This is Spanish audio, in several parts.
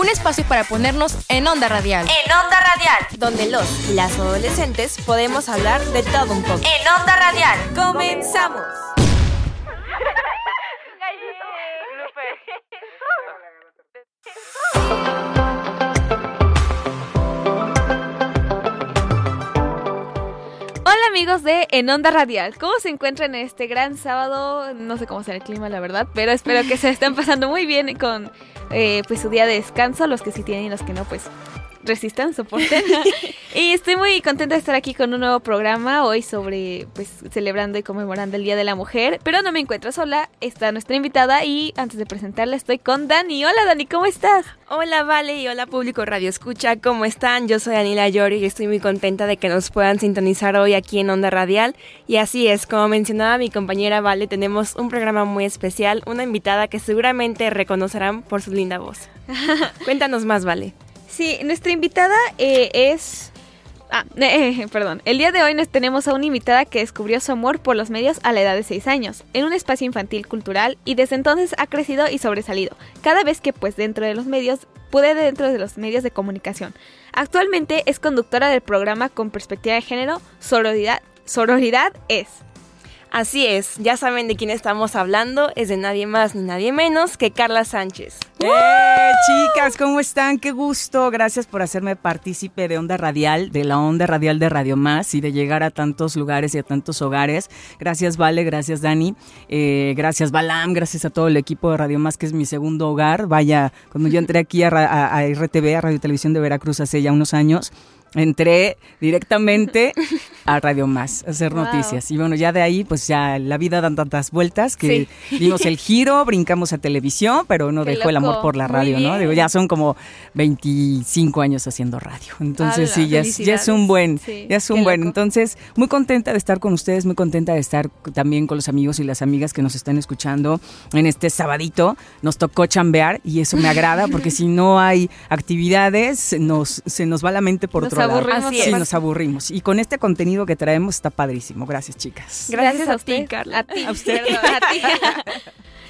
un espacio para ponernos en onda radial. En onda radial, donde los y las adolescentes podemos hablar de todo un poco. En onda radial, comenzamos. Amigos de En Onda Radial, ¿cómo se encuentran en este gran sábado? No sé cómo será el clima, la verdad, pero espero que se estén pasando muy bien con eh, pues su día de descanso, los que sí tienen y los que no, pues resistan, soporten. y estoy muy contenta de estar aquí con un nuevo programa hoy sobre, pues, celebrando y conmemorando el Día de la Mujer. Pero no me encuentro sola, está nuestra invitada y antes de presentarla estoy con Dani. Hola Dani, ¿cómo estás? Hola Vale y hola público Radio Escucha, ¿cómo están? Yo soy Anila Llori y estoy muy contenta de que nos puedan sintonizar hoy aquí en Onda Radial. Y así es, como mencionaba mi compañera Vale, tenemos un programa muy especial, una invitada que seguramente reconocerán por su linda voz. Cuéntanos más, Vale. Sí, nuestra invitada eh, es... Ah, eh, perdón. El día de hoy nos tenemos a una invitada que descubrió su amor por los medios a la edad de 6 años, en un espacio infantil cultural, y desde entonces ha crecido y sobresalido, cada vez que pues dentro de los medios, pude dentro de los medios de comunicación. Actualmente es conductora del programa con perspectiva de género Sororidad, Sororidad es. Así es, ya saben de quién estamos hablando, es de nadie más ni nadie menos que Carla Sánchez. ¡Eh, chicas! ¿Cómo están? Qué gusto. Gracias por hacerme partícipe de Onda Radial, de la Onda Radial de Radio Más y de llegar a tantos lugares y a tantos hogares. Gracias, Vale, gracias, Dani. Eh, gracias, Balam, gracias a todo el equipo de Radio Más, que es mi segundo hogar. Vaya, cuando yo entré aquí a, a, a RTV, a Radio Televisión de Veracruz, hace ya unos años, entré directamente a Radio Más a hacer noticias. Y bueno, ya de ahí, pues ya la vida dan tantas vueltas que dimos el giro, brincamos a televisión, pero no dejó el amor por la radio, ¿no? Digo, ya son como 25 años haciendo radio. Entonces, sí, ya es, ya es, un buen, ya es un buen. Entonces, muy contenta de estar con ustedes, muy contenta de estar también con los amigos y las amigas que nos están escuchando en este sabadito. Nos tocó chambear y eso me agrada porque si no hay actividades, nos, se nos va la mente por otro nos aburrimos. Sí, nos aburrimos. Y con este contenido que traemos está padrísimo. Gracias, chicas. Gracias, Gracias a, a ti, Carla. A ti. A usted. a ti.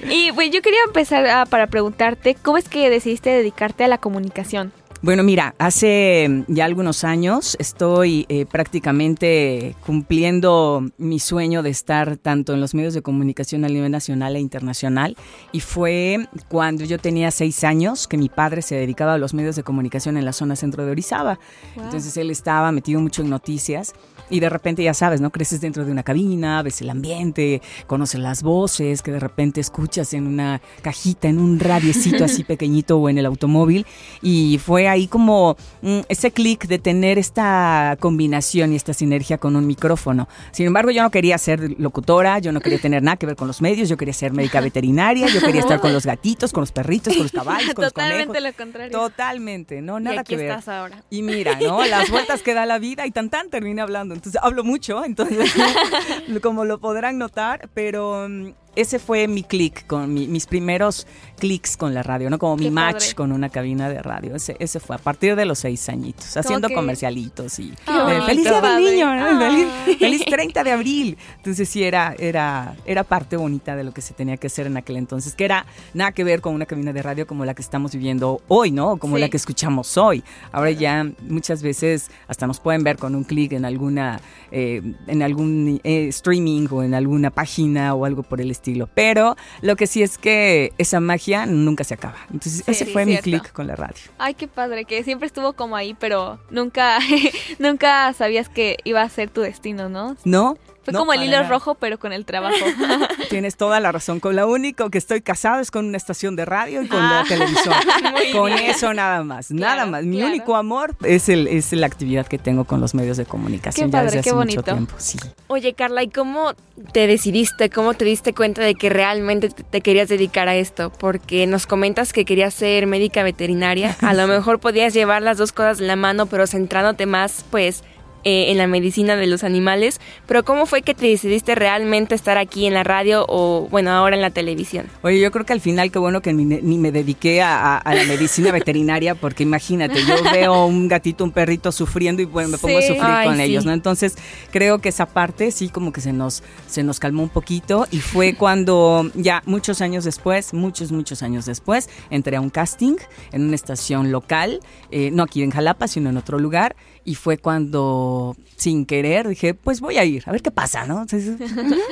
y pues yo quería empezar a, para preguntarte, ¿cómo es que decidiste dedicarte a la comunicación? Bueno, mira, hace ya algunos años estoy eh, prácticamente cumpliendo mi sueño de estar tanto en los medios de comunicación a nivel nacional e internacional y fue cuando yo tenía seis años que mi padre se dedicaba a los medios de comunicación en la zona centro de Orizaba. Wow. Entonces él estaba metido mucho en noticias y de repente ya sabes, ¿no? Creces dentro de una cabina, ves el ambiente, conoces las voces que de repente escuchas en una cajita, en un radiecito así pequeñito o en el automóvil y fue ahí como mm, ese clic de tener esta combinación y esta sinergia con un micrófono. Sin embargo, yo no quería ser locutora, yo no quería tener nada que ver con los medios, yo quería ser médica veterinaria, yo quería estar con los gatitos, con los perritos, con los caballos, con Totalmente los conejos. lo contrario. Totalmente, no, nada y aquí que ver. estás ahora. Y mira, ¿no? Las vueltas que da la vida y tan tan termina hablando. Entonces, hablo mucho, entonces, como lo podrán notar, pero um, ese fue mi clic, con mi, mis primeros clics con la radio, ¿no? Como Qué mi match padre. con una cabina de radio. Ese, ese fue a partir de los seis añitos, haciendo que- comercialitos y eh, feliz día del niño, ¿no? Ah. feliz, feliz 30 de abril. Entonces sí era, era, era parte bonita de lo que se tenía que hacer en aquel entonces, que era nada que ver con una cabina de radio como la que estamos viviendo hoy, ¿no? Como Sí. la que escuchamos hoy. Ahora ya muchas veces hasta nos pueden ver con un clic en alguna, eh, en algún eh, streaming o en alguna página o algo por el estilo. Pero lo que sí es que esa magia nunca se acaba. Entonces Sí, ese fue mi clic con la radio. Ay, qué padre, que siempre estuvo como ahí, pero nunca, nunca sabías que iba a ser tu destino, ¿no? ¿No? Fue No, como el hilo rojo, pero con el trabajo. Tienes toda la razón. Con lo único que estoy casado es con una estación de radio y con Ah. la televisión. Muy con bien. eso nada más, nada más. Mi claro. único amor es el es la actividad que tengo con los medios de comunicación Qué ya padre, desde qué hace mucho bonito. tiempo. Sí. Oye, Carla, ¿y cómo te decidiste, cómo te diste cuenta de que realmente te te querías dedicar a esto? Porque nos comentas que querías ser médica veterinaria. A lo mejor podías llevar las dos cosas en la mano, pero centrándote más, pues, eh, en la medicina de los animales, pero ¿cómo fue que te decidiste realmente estar aquí en la radio o, bueno, ahora en la televisión? Oye, yo creo que al final qué bueno que ni, ni me dediqué a, a, la medicina veterinaria, porque imagínate, yo veo un gatito, un perrito sufriendo y bueno, me pongo a sufrir con sí. ellos, ¿no? Entonces, creo que esa parte sí como que se nos, se nos calmó un poquito y fue cuando ya muchos años después, muchos, muchos años después, entré a un casting en una estación local, eh, no aquí en Jalapa, sino en otro lugar, y fue cuando, sin querer, dije, pues voy a ir, a ver qué pasa, ¿no?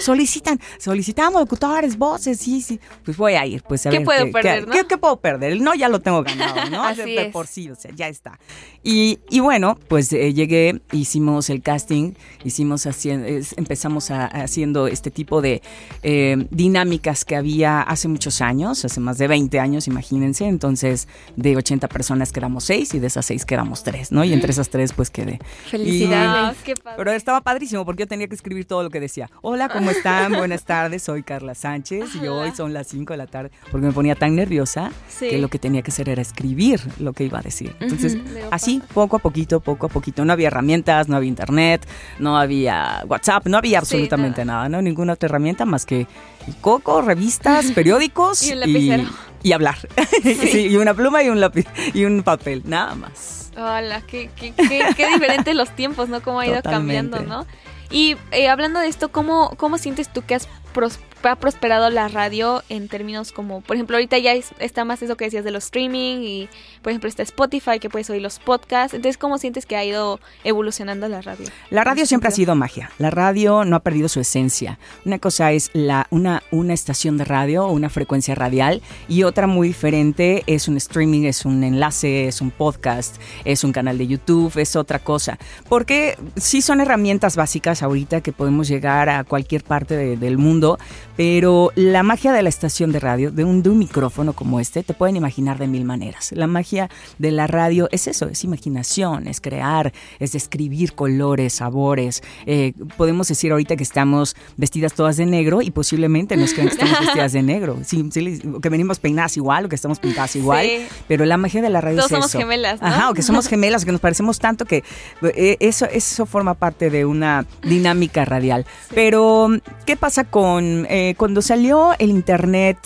solicitan, solicitamos locutores, voces, sí, sí, pues voy a ir, pues a ¿Qué ver. puedo perder, ¿qué, ¿qué, puedo perder? El no ya lo tengo ganado, ¿no? Así de, por sí, o sea, ya está. Y, y bueno, pues eh, llegué, hicimos el casting, hicimos haciendo, empezamos a, haciendo este tipo de eh, dinámicas que había hace muchos años, hace más de 20 años, imagínense, entonces de 80 personas quedamos 6 y de esas 6 quedamos 3, ¿no? Y entre esas 3 pues quedé. Felicidades. Y, qué padre. Pero estaba padrísimo porque yo tenía que escribir todo lo que decía. Hola, ¿cómo están? Buenas tardes, soy Carla Sánchez y hoy son las 5 de la tarde. Porque me ponía tan nerviosa Sí. que lo que tenía que hacer era escribir lo que iba a decir. Entonces, así, poco a poquito, poco a poquito. No había herramientas, no había internet, no había WhatsApp, no había absolutamente nada. ¿no? Ninguna otra herramienta más que el coco, revistas, periódicos Y un lapicero. y hablar. Sí, y una pluma y un lápiz y un papel, nada más. Hola, qué, qué, qué, qué diferentes los tiempos, ¿no? Cómo ha ido Totalmente. cambiando, ¿no? Y eh, hablando de esto, ¿cómo, ¿cómo sientes tú que has pros- ha prosperado la radio en términos como, por ejemplo, ahorita ya es- está más eso que decías de los streaming y, por ejemplo, está Spotify que puedes oír los podcasts. Entonces, ¿cómo sientes que ha ido evolucionando la radio? La radio siempre ha sido magia. La radio no ha perdido su esencia. Una cosa es la, una, una estación de radio o una frecuencia radial y otra muy diferente es un streaming, es un enlace, es un podcast, es un canal de YouTube, es otra cosa. Porque sí son herramientas básicas ahorita que podemos llegar a cualquier parte de- del mundo, pero la magia de la estación de radio, de un, de un micrófono como este, te pueden imaginar de mil maneras. La magia de la radio es eso, es imaginación, es crear, es describir colores, sabores. Eh, podemos decir ahorita que estamos vestidas todas de negro y posiblemente nos crean que estamos vestidas de negro. Sí, o que venimos peinadas igual o que estamos pintadas igual. Sí. Pero la magia de la radio Todos es somos eso. gemelas, ¿no? Ajá, o que somos gemelas, que nos parecemos tanto que eh, eso, eso forma parte de una dinámica radial. Pero, ¿qué pasa con eh, cuando salió el internet?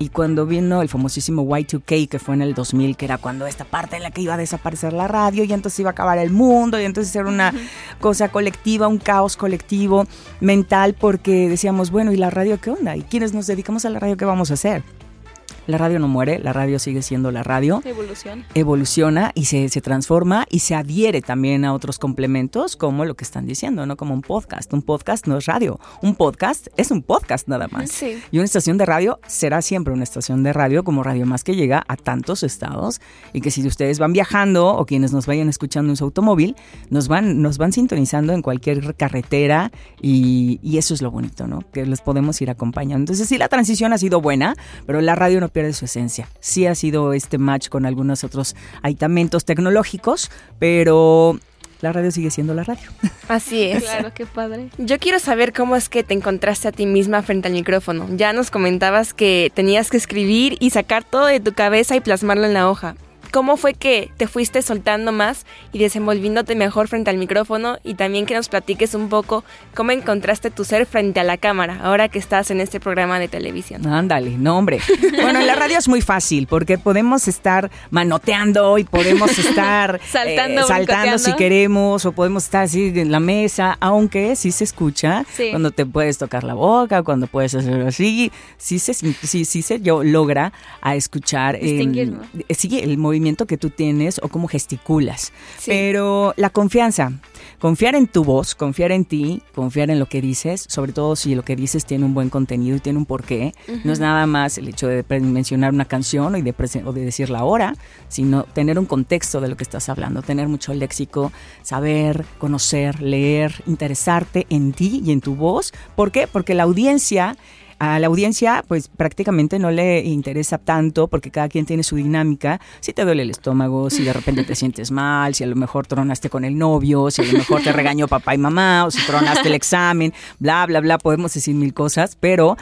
Y cuando vino el famosísimo Y2K, que fue en el 2000, que era cuando esta parte en la que iba a desaparecer la radio y entonces iba a acabar el mundo y entonces era una cosa colectiva, un caos colectivo mental, porque decíamos, bueno, ¿y la radio qué onda? ¿Y quienes nos dedicamos a la radio qué vamos a hacer? La radio no muere, la radio sigue siendo la radio Evolución. evoluciona y se, se transforma y se adhiere también a otros complementos como lo que están diciendo, ¿no? Como un podcast. Un podcast no es radio. Un podcast es un podcast nada más. Sí. Y una estación de radio será siempre una estación de radio como Radio Más que llega a tantos estados y que si ustedes van viajando o quienes nos vayan escuchando en su automóvil, nos van, nos van sintonizando en cualquier carretera y, y eso es lo bonito, ¿no? Que les podemos ir acompañando. Entonces sí, la transición ha sido buena, pero la radio no pierde su esencia. Sí ha sido este match con algunos otros aditamentos tecnológicos, pero la radio sigue siendo la radio. Así es. Claro, qué padre. Yo quiero saber cómo es que te encontraste a ti misma frente al micrófono. Ya nos comentabas que tenías que escribir y sacar todo de tu cabeza y plasmarlo en la hoja. ¿Cómo fue que te fuiste soltando más y desenvolviéndote mejor frente al micrófono? Y también que nos platiques un poco cómo encontraste tu ser frente a la cámara, ahora que estás en este programa de televisión. Ándale, no hombre. Bueno, en la radio es muy fácil porque podemos estar manoteando y podemos estar Saltando, eh, saltando si brincoteando. queremos o podemos estar así en la mesa, aunque sí se escucha Sí. cuando te puedes tocar la boca, cuando puedes hacer así, sí se, sí, sí se yo, logra a escuchar eh, sí, el movimiento que tú tienes o cómo gesticulas. Sí. Pero la confianza, confiar en tu voz, confiar en ti, confiar en lo que dices, sobre todo si lo que dices tiene un buen contenido y tiene un porqué. No es nada más el hecho de mencionar una canción y de presen- o de decir la hora, sino tener un contexto de lo que estás hablando, tener mucho léxico, saber, conocer, leer, interesarte en ti y en tu voz. ¿Por qué? Porque la audiencia a la audiencia, pues prácticamente no le interesa tanto porque cada quien tiene su dinámica. Si te duele el estómago, si de repente te sientes mal, si a lo mejor tronaste con el novio, si a lo mejor te regañó papá y mamá, o si tronaste el examen, bla, bla, bla, podemos decir mil cosas, pero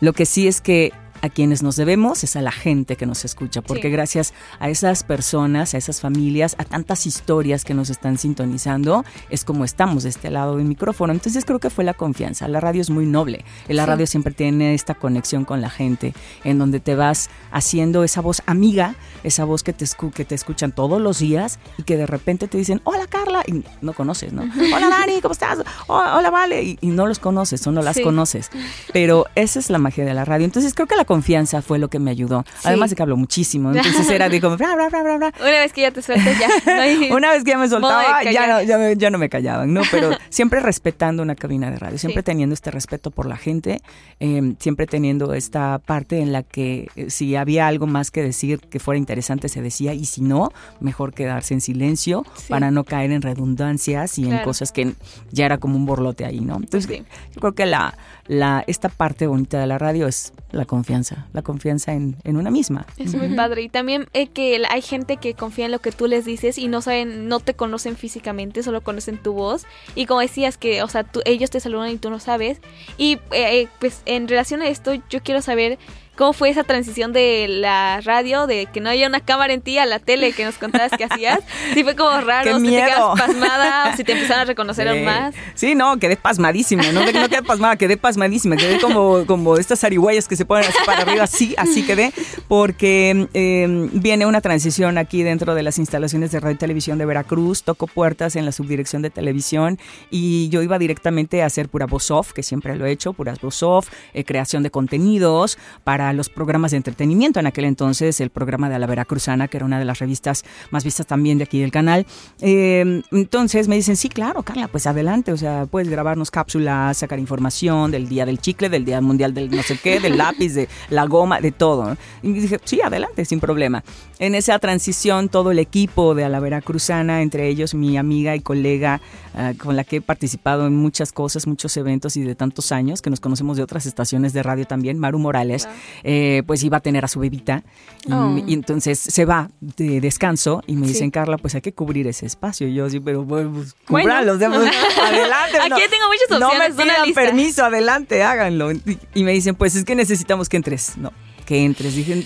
lo que sí es que a quienes nos debemos es a la gente que nos escucha, porque Sí. gracias a esas personas, a esas familias, a tantas historias que nos están sintonizando, es como estamos de este lado del micrófono. Entonces creo que fue la confianza. La radio es muy noble. La Sí. radio siempre tiene esta conexión con la gente, en donde te vas haciendo esa voz amiga, esa voz que te, escu- que te escuchan todos los días y que de repente te dicen, hola Carla, y no conoces, ¿no? Hola Dani, ¿cómo estás? "Oh, hola Vale, y, y no los conoces o no las Sí. conoces. Pero esa es la magia de la radio. Entonces creo que la confianza fue lo que me ayudó. Además de que hablo muchísimo. Entonces era de como, bla, bla, bla, bla, bla. Una vez que ya te sueltes, ya. no hay- Una vez que ya me soltaba, ya no, ya, me- ya no me callaban, ¿no? Pero siempre respetando una cabina de radio, siempre Sí. teniendo este respeto por la gente, eh, siempre teniendo esta parte en la que eh, si había algo más que decir que fuera interesante se decía y si no, mejor quedarse en silencio Sí. para no caer en redundancias y en cosas que ya era como un borlote ahí, ¿no? Entonces yo creo que la, la, esta parte bonita de la radio es la confianza, la confianza en, en una misma. Es muy padre. Y también eh, que hay gente que confía en lo que tú les dices y no saben, no te conocen físicamente, solo conocen tu voz. Y como decías que, o sea, tú- ellos te saludan y tú no sabes. Y eh, eh, pues en relación a esto, yo quiero saber cómo fue esa transición de la radio, de que no haya una cámara en ti, a la tele que nos contabas que hacías. Sí fue como raro, ¡Qué si te miedo! quedas pasmada o si te empezaron a reconocer aún más. Sí, no, quedé pasmadísima, no, no quedé pasmada, quedé pasmadísima, quedé como, como estas arihuellas que se ponen así para arriba, así, así quedé, porque eh, viene una transición aquí dentro de las instalaciones de radio y televisión de Veracruz, toco puertas en la subdirección de televisión y yo iba directamente a hacer pura voz off, que siempre lo he hecho, puras voz off, eh, creación de contenidos para los programas de entretenimiento, en aquel entonces el programa de la Veracruzana, que era una de las revistas más vistas también de aquí del canal. Eh, entonces me dicen, sí, claro, Carla, pues adelante, o sea, puedes grabarnos cápsulas, sacar información del día del chicle, del día mundial del no sé qué, del lápiz, de la goma, de todo. Y dije, sí, adelante, sin problema. En esa transición, todo el equipo de la Veracruzana, entre ellos mi amiga y colega ah, con la que he participado en muchas cosas, muchos eventos y de tantos años, que nos conocemos de otras estaciones de radio también, Maru Morales, eh, pues iba a tener a su bebita y, Oh. y entonces se va de descanso y me Sí. dicen, Carla, pues hay que cubrir ese espacio. Y yo sí, pero bueno, pues, Bueno. cúbranlo, o sea, pues, adelante. Aquí no- tengo muchas No opciones, me una pidan lista. permiso, adelante, háganlo. Y, y me dicen, pues es que necesitamos que entres. No, que entres. Dije,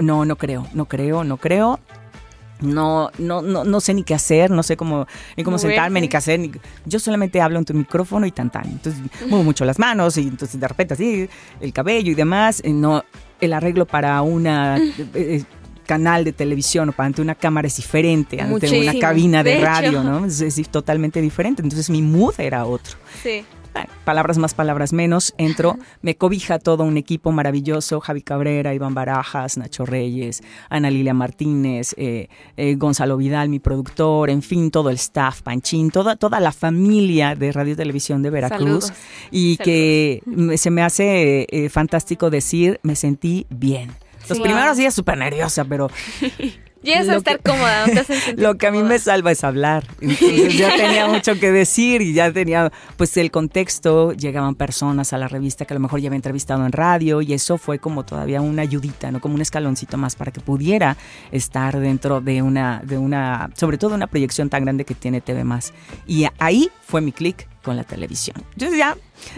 no, no creo, no creo, no creo. No, no, no, no sé ni qué hacer, no sé cómo, ni cómo Moverse. sentarme, ni qué hacer. ni- yo solamente hablo en tu micrófono y tan tan. Entonces muevo mucho las manos y entonces de repente así, el cabello y demás. eh, No, el arreglo para una eh, eh, canal de televisión o para ante una cámara es diferente, ante una cabina de, De hecho. radio, ¿no? Es, es totalmente diferente. Entonces mi mood era otro. Sí. Palabras más, palabras menos. Entro, me cobija todo un equipo maravilloso: Javi Cabrera, Iván Barajas, Nacho Reyes, Ana Lilia Martínez, eh, eh, Gonzalo Vidal, mi productor, en fin, todo el staff, Panchín, toda, toda la familia de Radio y Televisión de Veracruz. Saludos. Y que me- se me hace eh, fantástico decir, me sentí bien. Los Sí. primeros días súper nerviosa, pero Llegas a estar que- cómoda, no te haces sentir lo que a mí me salva es hablar. Entonces ya tenía mucho que decir y ya tenía pues el contexto, llegaban personas a la revista que a lo mejor ya había entrevistado en radio y eso fue como todavía una ayudita, ¿no? Como un escaloncito más para que pudiera estar dentro de una de una sobre todo una proyección tan grande que tiene TV más. Y ahí fue mi clic con la televisión. Entonces ya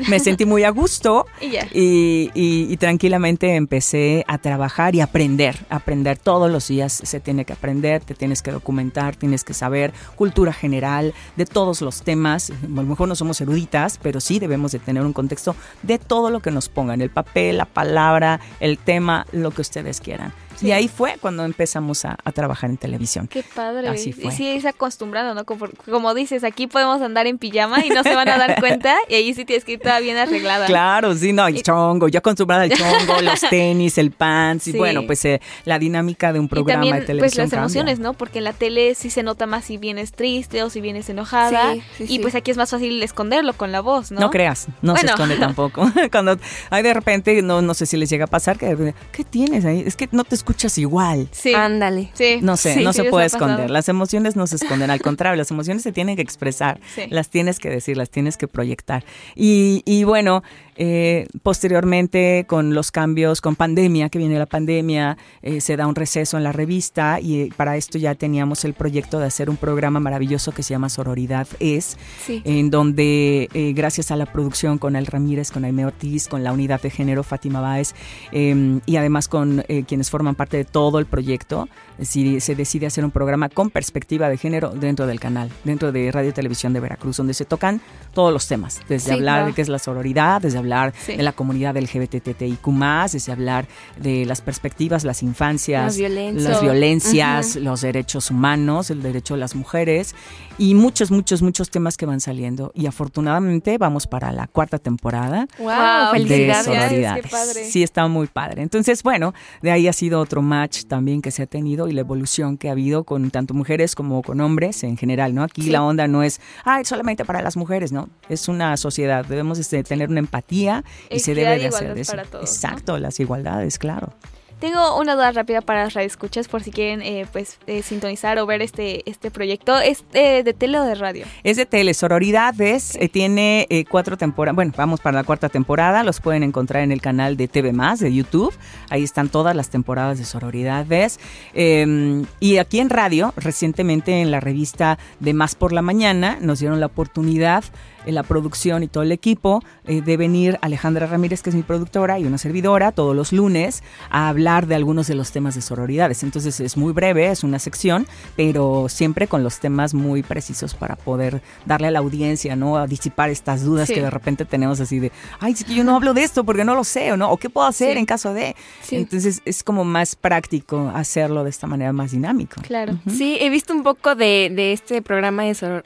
me sentí muy a gusto Y y, y- y tranquilamente empecé a trabajar y aprender, aprender todos los días se tiene que aprender, te tienes que documentar, tienes que saber cultura general de todos los temas, a lo mejor no somos eruditas, pero sí debemos de tener un contexto de todo lo que nos pongan, el papel, la palabra, el tema, lo que ustedes quieran. Sí. Y ahí fue cuando empezamos a, a trabajar en televisión. Qué padre. Así fue. Y sí, es acostumbrado, ¿no? Como, como dices, aquí podemos andar en pijama y no se van a dar cuenta y ahí sí tienes que ir toda bien arreglada. Claro, sí, no, el Y- chongo, yo acostumbrada al chongo, los tenis, el pants, y bueno, pues eh, la dinámica de un Y programa también, de televisión. pues las cambia. emociones, ¿no? Porque en la tele sí se nota más si vienes triste o si vienes enojada. Sí, y pues aquí es más fácil esconderlo con la voz, ¿no? ¿no? creas, no se esconde tampoco. Cuando hay de repente, no, no sé si les llega a pasar, que ¿qué tienes ahí? Es que no te escucho escuchas igual. Sí. Ándale. Sí. No sé, Sí, no sí se puede esconder. Las emociones no se esconden, al contrario, las emociones se tienen que expresar, Sí. las tienes que decir, las tienes que proyectar. Y, y bueno, eh, posteriormente con los cambios, con pandemia, que viene la pandemia, eh, se da un receso en la revista y eh, para esto ya teníamos el proyecto de hacer un programa maravilloso que se llama Sororidad Es, Sí. en donde eh, gracias a la producción con El Ramírez, con Aime Ortiz, con la unidad de género Fátima Báez eh, y además con eh, quienes forman parte de todo el proyecto, si se decide hacer un programa con perspectiva de género dentro del canal, dentro de Radio y Televisión de Veracruz, donde se tocan todos los temas, desde Sí, hablar claro. de qué es la sororidad, desde hablar Sí. de la comunidad LGBTTIQ+, desde hablar de las perspectivas, las infancias, Las violencias. las violencias, los derechos humanos, el derecho de las mujeres y muchos, muchos, muchos temas que van saliendo. Y afortunadamente vamos para la cuarta temporada Wow, de sororidades. Qué padre. Sí, está muy padre. Entonces, bueno, de ahí ha sido otro match también que se ha tenido y la evolución que ha habido con tanto mujeres como con hombres en general, ¿no? Aquí Sí. la onda no es, ay, solamente para las mujeres, ¿no? Es una sociedad, debemos este, tener una empatía y se debe de hacer eso. para todos, ¿no? Exacto, las igualdades, claro. Tengo una duda rápida para las radioescuchas por si quieren eh, pues eh, sintonizar o ver este este proyecto. ¿Es eh, de tele o de radio? Es de tele, Sororidades, eh, tiene eh, cuatro temporadas, bueno, vamos para la cuarta temporada, los pueden encontrar en el canal de TV Más de YouTube, ahí están todas las temporadas de Sororidades. Eh, y aquí en radio, recientemente en la revista de Más por la Mañana, nos dieron la oportunidad en la producción y todo el equipo eh, de venir Alejandra Ramírez, que es mi productora y una servidora, todos los lunes a hablar de algunos de los temas de sororidades. Entonces es muy breve, es una sección, pero siempre con los temas muy precisos para poder darle a la audiencia, ¿no? A disipar estas dudas Sí. que de repente tenemos así de, ay, es que yo no hablo de esto porque no lo sé, ¿o no? ¿O qué puedo hacer Sí. en caso de? Sí. Entonces es como más práctico hacerlo de esta manera más dinámico. Claro. Sí, he visto un poco de, de este programa de sor,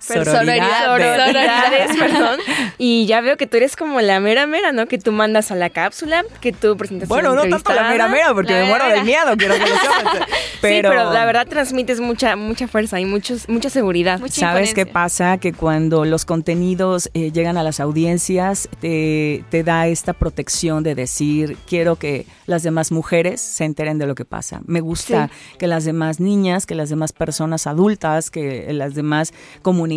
sorori- Sororidades. sororidades, perdón. Y ya veo que tú eres como la mera mera, ¿no? Que tú mandas a la cápsula, que tú presentas Bueno, no tanto la mera mera, porque La me muero del miedo, quiero que lo sepas. Pero... Sí, pero la verdad transmites mucha mucha fuerza y muchos, mucha seguridad. Mucha ¿Sabes qué pasa? Que cuando los contenidos eh, llegan a las audiencias, te, te da esta protección de decir, quiero que las demás mujeres se enteren de lo que pasa. Me gusta que las demás niñas, que las demás personas adultas, que las demás comunidades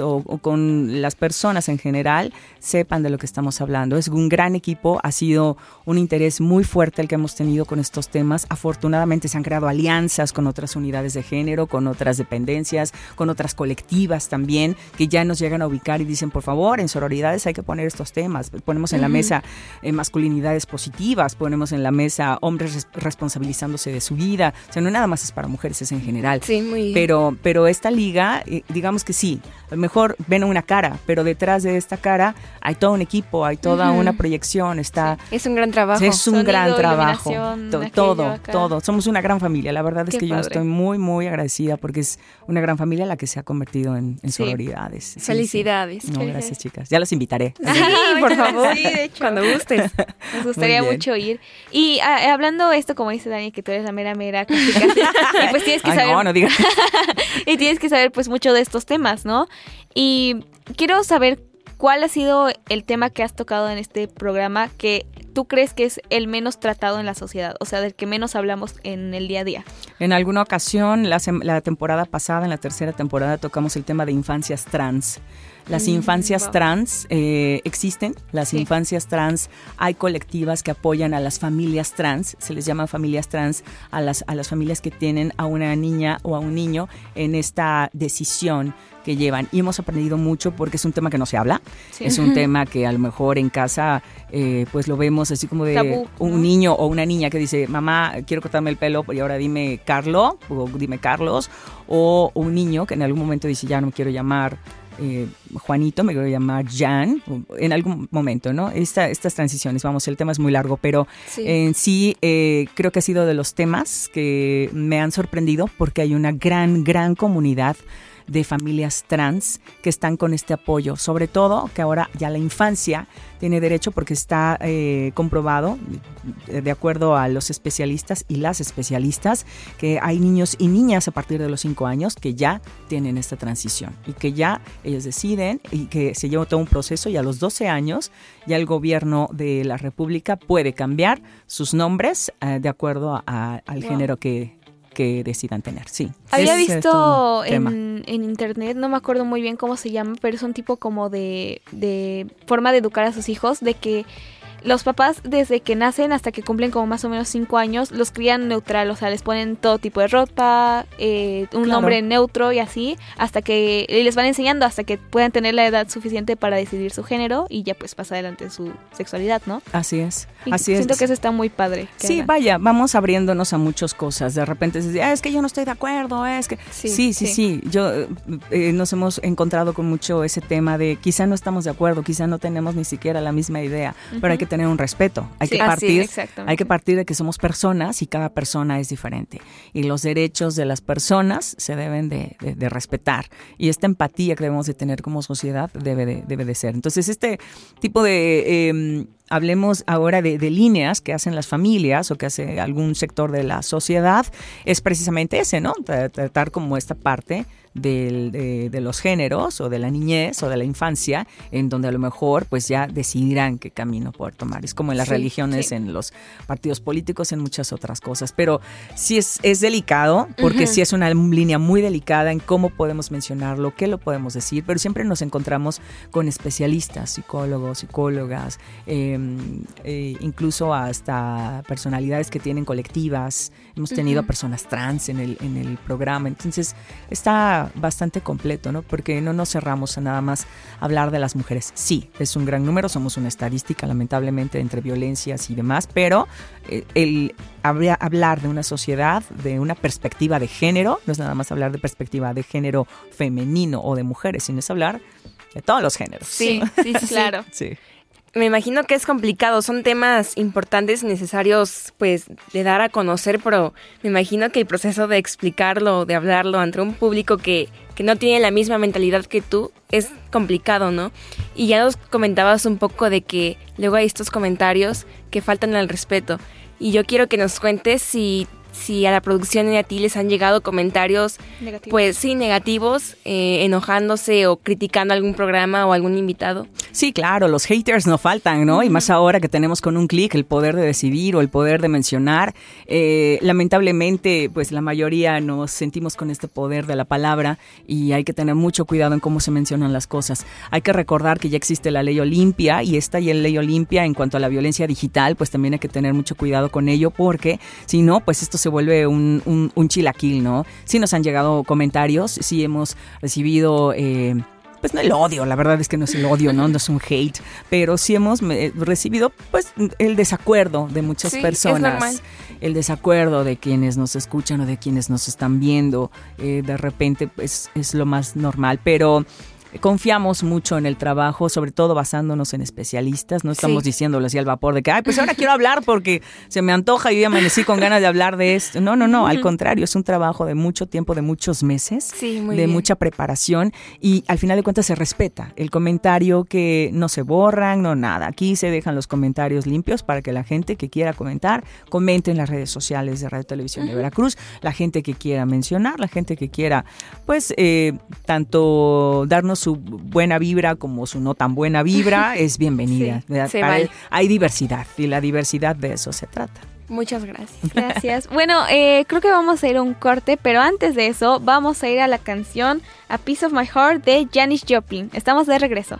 o, o con las personas en general sepan de lo que estamos hablando. Es un gran equipo, ha sido un interés muy fuerte el que hemos tenido con estos temas. Afortunadamente se han creado alianzas con otras unidades de género, con otras dependencias, con otras colectivas también, que ya nos llegan a ubicar y dicen, por favor, en sororidades hay que poner estos temas. Ponemos en la mesa eh, masculinidades positivas, ponemos en la mesa hombres res- responsabilizándose de su vida. O sea, no nada más es para mujeres, es en general. Sí, muy. Pero, pero esta liga, eh, digamos que sí, a lo mejor ven una cara, pero detrás de esta cara hay todo un equipo, hay toda una proyección, está... es un gran trabajo. Es un Sonido, gran trabajo. To- todo, acá. todo. Somos una gran familia. La verdad es que yo estoy muy, muy agradecida porque es una gran familia la que se ha convertido en, en Sí. sororidades. Sí, sí. Felicidades. No, gracias, chicas. Ya los invitaré. Sí, por favor. Sí, de hecho. Cuando gustes. Nos gustaría mucho ir. Y ah, hablando esto, como dice Dani, que tú eres la mera mera casi, casi, y pues tienes que Ay, saber no, no digas. y tienes que saber pues mucho de estos temas, ¿no? Y quiero saber cuál ha sido el tema que has tocado en este programa que tú crees que es el menos tratado en la sociedad, o sea, del que menos hablamos en el día a día. En alguna ocasión, la, temporada pasada, en la tercera temporada, tocamos el tema de infancias trans. Las Mm, infancias trans eh, existen, las Sí. infancias trans, hay colectivas que apoyan a las familias trans, se les llama familias trans a las, a las familias que tienen a una niña o a un niño en esta decisión que llevan. Y hemos aprendido mucho porque es un tema que no se habla, Sí. es un tema que a lo mejor en casa eh, pues lo vemos así como de Tabú, un ¿no? niño o una niña que dice, mamá, quiero cortarme el pelo y ahora dime Carlo o dime Carlos, o un niño que en algún momento dice, ya no me quiero llamar eh, Juanito, me quiero llamar Jan, en algún momento, ¿no? Esta, estas transiciones, vamos, el tema es muy largo, pero Sí. en sí eh, creo que ha sido de los temas que me han sorprendido porque hay una gran, gran comunidad de familias trans que están con este apoyo. Sobre todo que ahora ya la infancia tiene derecho porque está eh, comprobado, eh, de acuerdo a los especialistas y las especialistas, que hay niños y niñas a partir de los 5 años que ya tienen esta transición y que ya ellos deciden y que se lleva todo un proceso y a los 12 años ya el gobierno de la República puede cambiar sus nombres eh, de acuerdo a- al género que, que decidan tener. Sí. Había Es, visto en, en internet, no me acuerdo muy bien cómo se llama, pero es un tipo como de, de forma de educar a sus hijos, de que los papás desde que nacen hasta que cumplen como más o menos cinco años los crían neutral, o sea, les ponen todo tipo de ropa, eh, un Claro. nombre neutro y así, hasta que y les van enseñando hasta que puedan tener la edad suficiente para decidir su género y ya pues pasa adelante su sexualidad, ¿no? Así es. Y Así es. siento que eso está muy padre. Sí, hagan. vaya, vamos abriéndonos a muchas cosas. De repente se dice, "Ah, es que yo no estoy de acuerdo, es que... Sí, Sí, sí, sí. sí. Yo eh, eh, nos hemos encontrado con mucho ese tema de quizá no estamos de acuerdo, quizá no tenemos ni siquiera la misma idea, pero hay que tener un respeto. Hay Sí, que partir, hay que partir de que somos personas y cada persona es diferente. Y los derechos de las personas se deben de, de- de respetar. Y esta empatía que debemos de tener como sociedad debe de, debe de ser. Entonces, este tipo de... eh, Hablemos ahora de, de líneas que hacen las familias o que hace algún sector de la sociedad, es precisamente ese, ¿no? Tra- Tratar como esta parte del- de, de los géneros o de la niñez o de la infancia, en donde a lo mejor pues ya decidirán qué camino poder tomar. Es como en las Sí, religiones, sí. en los partidos políticos, en muchas otras cosas. Pero sí es, es delicado, porque Ujú. sí es una línea muy delicada en cómo podemos mencionarlo, qué lo podemos decir, pero siempre nos encontramos con especialistas, psicólogos, psicólogas, eh, eh, incluso hasta personalidades que tienen colectivas. Hemos tenido a personas trans en el, en el programa, entonces está bastante completo, ¿no? Porque no nos cerramos a nada más hablar de las mujeres. Sí, es un gran número, somos una estadística, lamentablemente, entre violencias y demás, pero eh, el habría- hablar de una sociedad, de una perspectiva de género, no es nada más hablar de perspectiva de género femenino o de mujeres, sino es hablar de todos los géneros. Sí, sí, sí, Claro. Sí. Me imagino que es complicado, son temas importantes necesarios pues de dar a conocer, pero me imagino que el proceso de explicarlo, de hablarlo ante un público que, que no tiene la misma mentalidad que tú es complicado, ¿no? Y ya nos comentabas un poco de que luego hay estos comentarios que faltan al respeto. Y yo quiero que nos cuentes si, si a la producción y a ti les han llegado comentarios Negativo. pues sí, negativos, eh, enojándose o criticando algún programa o algún invitado. Sí, claro, los haters no faltan, ¿no? Y más ahora que tenemos con un clic el poder de decidir o el poder de mencionar. Eh, lamentablemente, pues la mayoría nos sentimos con este poder de la palabra y hay que tener mucho cuidado en cómo se mencionan las cosas. Hay que recordar que ya existe la ley Olimpia y esta y la ley Olimpia en cuanto a la violencia digital, pues también hay que tener mucho cuidado con ello porque si no, pues esto se vuelve un, un, un chilaquil, ¿no? Sí nos han llegado comentarios, sí hemos recibido... Eh, pues no el odio, la verdad es que no es el odio, ¿no? No es un hate, pero sí hemos eh, recibido pues el desacuerdo de muchas Sí, es personas. normal. El desacuerdo de quienes nos escuchan o de quienes nos están viendo, eh, de repente pues es lo más normal, pero confiamos mucho en el trabajo, sobre todo basándonos en especialistas, no estamos Sí. diciéndolo así al vapor de que, ay, pues ahora quiero hablar porque se me antoja y yo amanecí con ganas de hablar de esto. No, no, no, al contrario, es un trabajo de mucho tiempo, de muchos meses Sí, de bien. mucha preparación y al final de cuentas se respeta el comentario que no se borran, no nada. Aquí se dejan los comentarios limpios para que la gente que quiera comentar comente en las redes sociales de Radio Televisión de Veracruz, la gente que quiera mencionar, la gente que quiera pues eh, tanto darnos su buena vibra como su no tan buena vibra es bienvenida. Sí, ¿verdad? se hay, vale. hay diversidad y la diversidad de eso se trata. Muchas gracias. Gracias. Bueno, eh, creo que vamos a ir a un corte, pero antes de eso vamos a ir a la canción A Piece of My Heart de Janis Joplin. Estamos de regreso.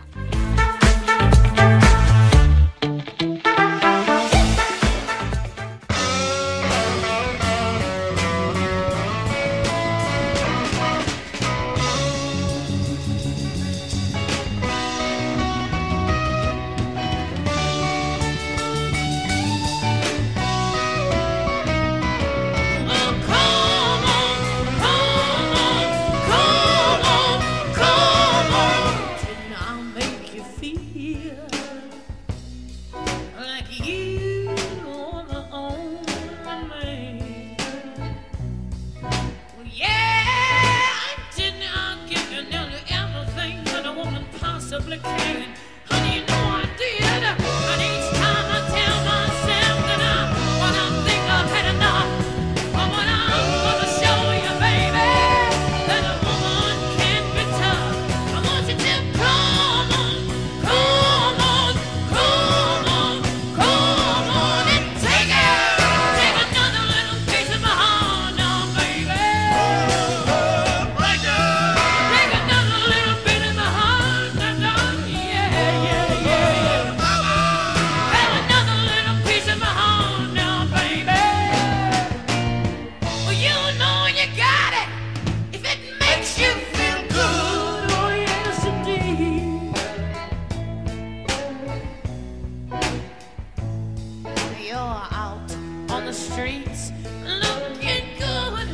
you're out on the streets looking good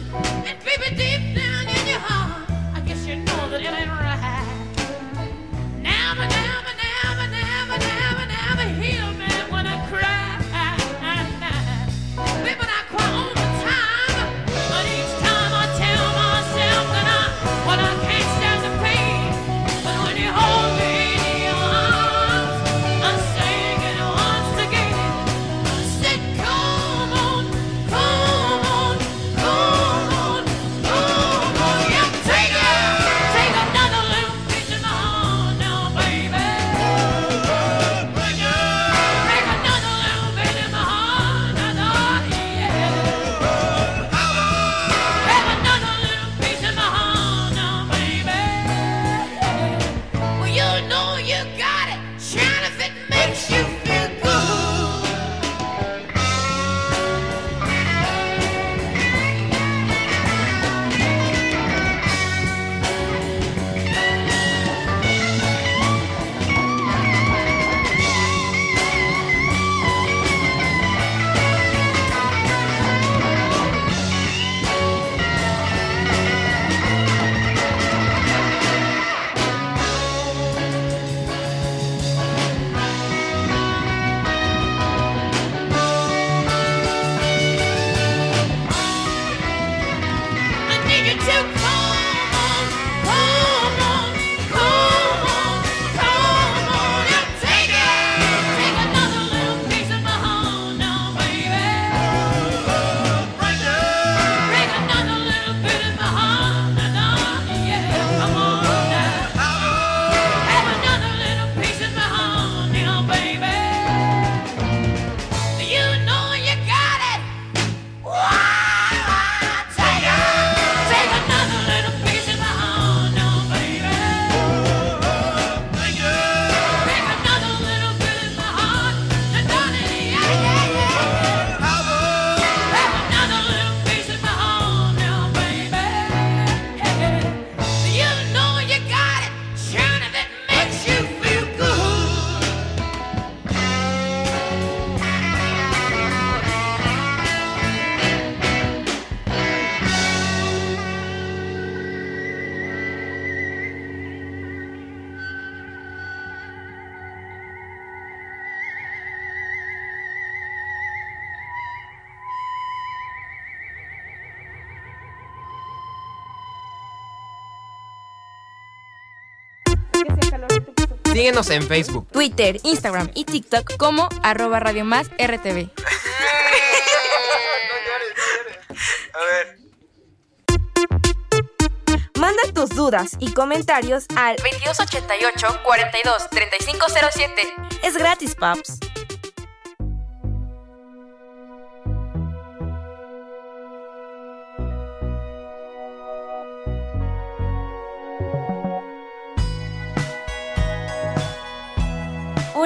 and baby deep. Síguenos en Facebook, Twitter, Instagram y TikTok como arroba Radio Más RTV. Manda tus dudas y comentarios al 2288 42 3507. Es gratis, paps.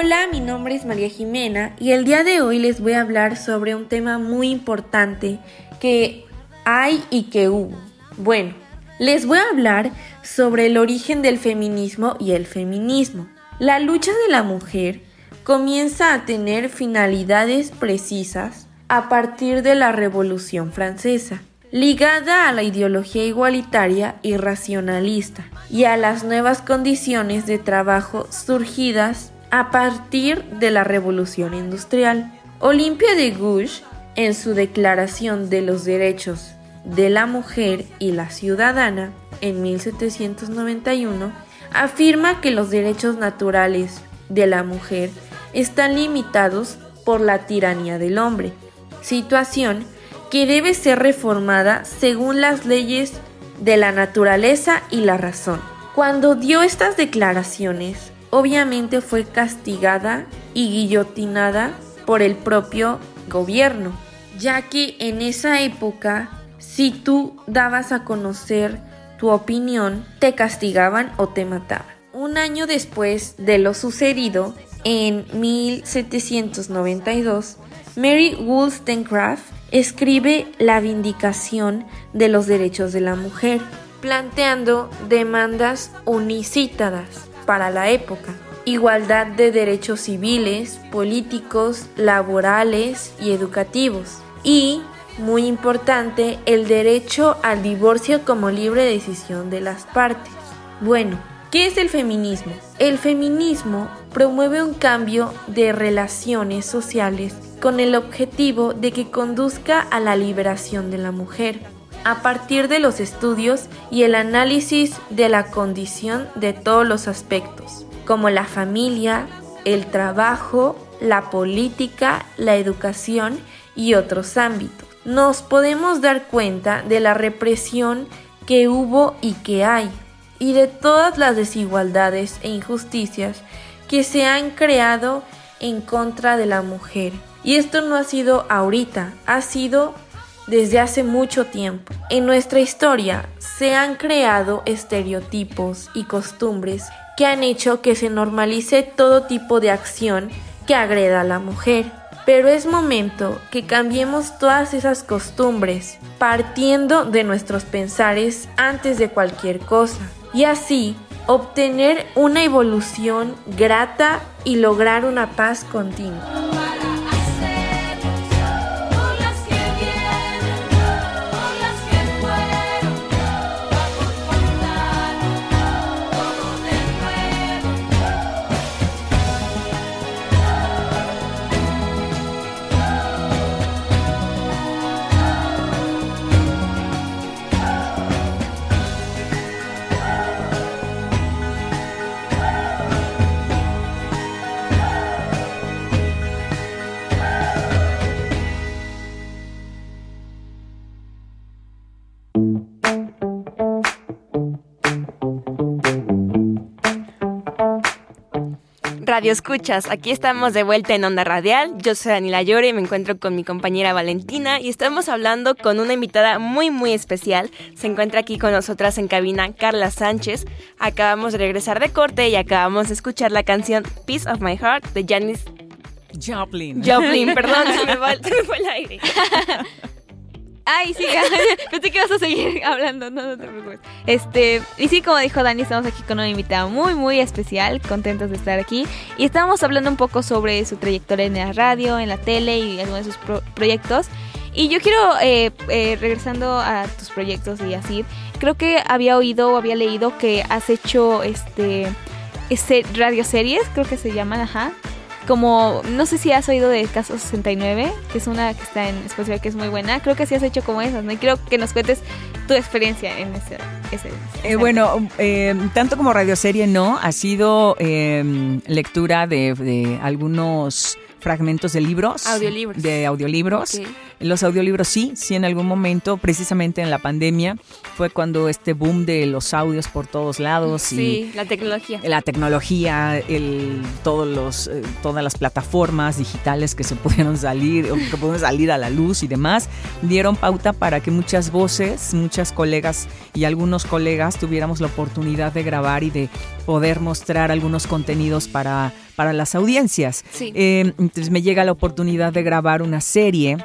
Hola, mi nombre es María Jimena y el día de hoy les voy a hablar sobre un tema muy importante que hay y que hubo. Bueno, les voy a hablar sobre el origen del feminismo y el feminismo. La lucha de la mujer comienza a tener finalidades precisas a partir de la Revolución Francesa, ligada a la ideología igualitaria y racionalista y a las nuevas condiciones de trabajo surgidas a partir de la Revolución Industrial. Olimpia de Gouges, en su Declaración de los Derechos de la Mujer y la Ciudadana, en 1791, afirma que los derechos naturales de la mujer están limitados por la tiranía del hombre, situación que debe ser reformada según las leyes de la naturaleza y la razón. Cuando dio estas declaraciones, obviamente fue castigada y guillotinada por el propio gobierno, ya que en esa época, si tú dabas a conocer tu opinión, te castigaban o te mataban. Un año después de lo sucedido, en 1792, Mary Wollstonecraft escribe La Vindicación de los Derechos de la Mujer, planteando demandas unicítadas para la época, igualdad de derechos civiles, políticos, laborales y educativos, y, muy importante, el derecho al divorcio como libre decisión de las partes. Bueno, ¿qué es el feminismo? El feminismo promueve un cambio de relaciones sociales con el objetivo de que conduzca a la liberación de la mujer, a partir de los estudios y el análisis de la condición de todos los aspectos, como la familia, el trabajo, la política, la educación y otros ámbitos. Nos podemos dar cuenta de la represión que hubo y que hay, y de todas las desigualdades e injusticias que se han creado en contra de la mujer. Y esto no ha sido ahorita, ha sido desde hace mucho tiempo. En nuestra historia se han creado estereotipos y costumbres que han hecho que se normalice todo tipo de acción que agreda a la mujer. Pero es momento que cambiemos todas esas costumbres, partiendo de nuestros pensares antes de cualquier cosa, y así obtener una evolución grata y lograr una paz continua. Radio Escuchas, aquí estamos de vuelta en Onda Radial. Yo soy Daniela Llore y me encuentro con mi compañera Valentina y estamos hablando con una invitada muy muy especial. Se encuentra aquí con nosotras en cabina Carla Sánchez. Acabamos de regresar de corte y acabamos de escuchar la canción Peace of My Heart de Janis Joplin. Joplin, perdón, se me, va, se me fue el aire. Ay, sí, pensé que ibas a seguir hablando, no, no te preocupes. Este, y sí, como dijo Dani, estamos aquí con una invitada muy, muy especial, contentos de estar aquí. Y estábamos hablando un poco sobre su trayectoria en la radio, en la tele y algunos de sus pro- proyectos. Y yo quiero, eh, eh, regresando a tus proyectos y así, creo que había oído o había leído que has hecho este, este radioseries, creo que se llaman, ajá. Como, no sé si has oído de Caso 69, que es una que está en Spotify que es muy buena. Creo que sí has hecho como esas, ¿no? Y quiero que nos cuentes tu experiencia en ese. ese, eh, bueno, eh, tanto como radioserie no, ha sido eh, lectura de, de algunos fragmentos de libros. Audiolibros. De audiolibros. Ok. Los audiolibros sí, sí en algún momento, precisamente en la pandemia, fue cuando este boom de los audios por todos lados Sí, la tecnología. y la tecnología, el, todos los, eh, todas las plataformas digitales que se pudieron salir, o que pudieron salir a la luz y demás, dieron pauta para que muchas voces, muchas colegas y algunos colegas tuviéramos la oportunidad de grabar y de poder mostrar algunos contenidos para, para las audiencias. Sí. Eh, entonces me llega la oportunidad de grabar una serie